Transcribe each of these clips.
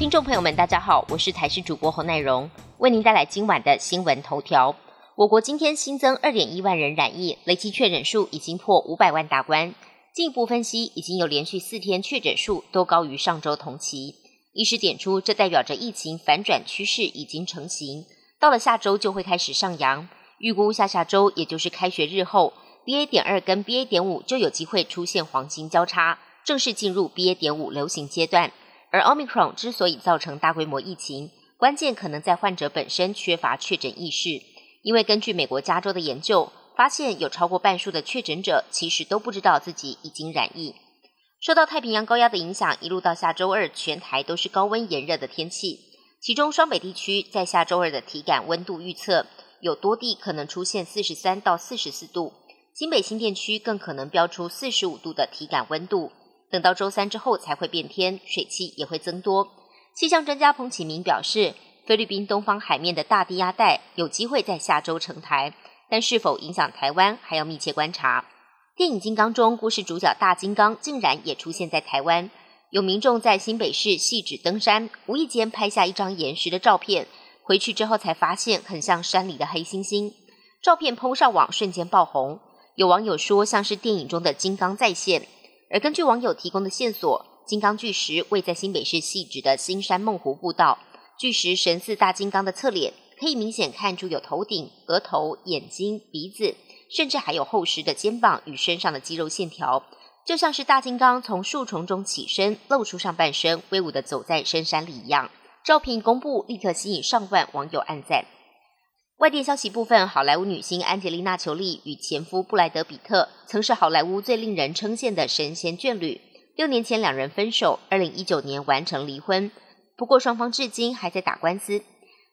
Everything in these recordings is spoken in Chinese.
听众朋友们，大家好，我是台视主播侯乃荣，为您带来今晚的新闻头条。我国今天新增二点一万人染疫，累计确诊数已经破五百万大关。进一步分析，已经有连续四天确诊数都高于上周同期。医师点出，这代表着疫情反转趋势已经成型，到了下周就会开始上扬。预估下下周，也就是开学日后，BA. 点二跟 BA. 点五就有机会出现黄金交叉，正式进入 BA. 点五流行阶段。而 Omicron 之所以造成大规模疫情，关键可能在患者本身缺乏确诊意识。因为根据美国加州的研究，发现有超过半数的确诊者其实都不知道自己已经染疫。受到太平洋高压的影响，一路到下周二，全台都是高温炎热的天气。其中双北地区在下周二的体感温度预测，有多地可能出现四十三到四十四度，新北新店区更可能标出四十五度的体感温度。等到周三之后才会变天，水汽也会增多。气象专家彭启明表示，菲律宾东方海面的大低压带有机会在下周成台，但是否影响台湾还要密切观察。电影《金刚》中，故事主角大金刚竟然也出现在台湾。有民众在新北市细指登山，无意间拍下一张岩石的照片，回去之后才发现很像山里的黑猩猩。照片抛上网，瞬间爆红。有网友说，像是电影中的金刚再现。而根据网友提供的线索，金刚巨石位在新北市细致的新山梦湖步道。巨石神似大金刚的侧脸，可以明显看出有头顶、额头、眼睛、鼻子，甚至还有厚实的肩膀与身上的肌肉线条，就像是大金刚从树丛中起身，露出上半身，威武的走在深山里一样。照片一公布，立刻吸引上万网友按赞。外电消息部分，好莱坞女星安吉丽娜·裘丽与前夫布莱德·比特曾是好莱坞最令人称羡的神仙眷侣。六年前两人分手，二零一九年完成离婚。不过双方至今还在打官司。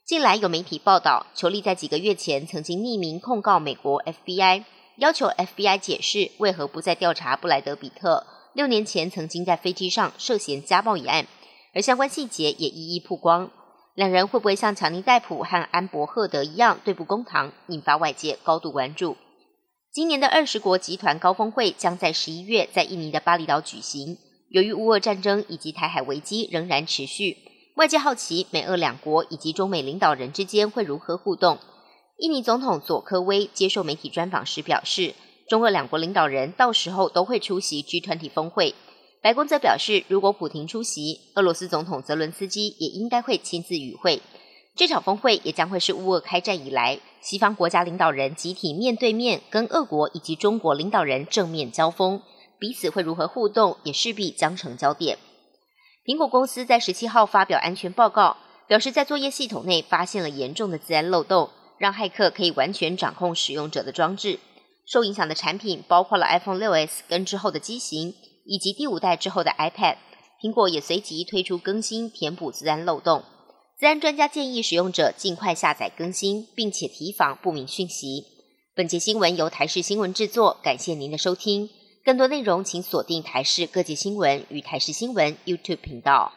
近来有媒体报道，裘丽在几个月前曾经匿名控告美国 FBI，要求 FBI 解释为何不再调查布莱德·比特六年前曾经在飞机上涉嫌家暴一案，而相关细节也一一曝光。两人会不会像强尼戴普和安博赫德一样对簿公堂，引发外界高度关注。今年的二十国集团高峰会将在十一月在印尼的巴厘岛举行。由于乌俄战争以及台海危机仍然持续，外界好奇美俄两国以及中美领导人之间会如何互动。印尼总统佐科威接受媒体专访时表示，中俄两国领导人到时候都会出席 G 团体峰会。白宫则表示，如果普廷出席，俄罗斯总统泽伦斯基也应该会亲自与会。这场峰会也将会是乌俄开战以来，西方国家领导人集体面对面跟俄国以及中国领导人正面交锋，彼此会如何互动，也势必将成焦点。苹果公司在十七号发表安全报告，表示在作业系统内发现了严重的自然漏洞，让骇客可以完全掌控使用者的装置。受影响的产品包括了 iPhone 6s 跟之后的机型。以及第五代之后的 iPad，苹果也随即推出更新，填补自然漏洞。自然专家建议使用者尽快下载更新，并且提防不明讯息。本节新闻由台视新闻制作，感谢您的收听。更多内容请锁定台视各界新闻与台视新闻 YouTube 频道。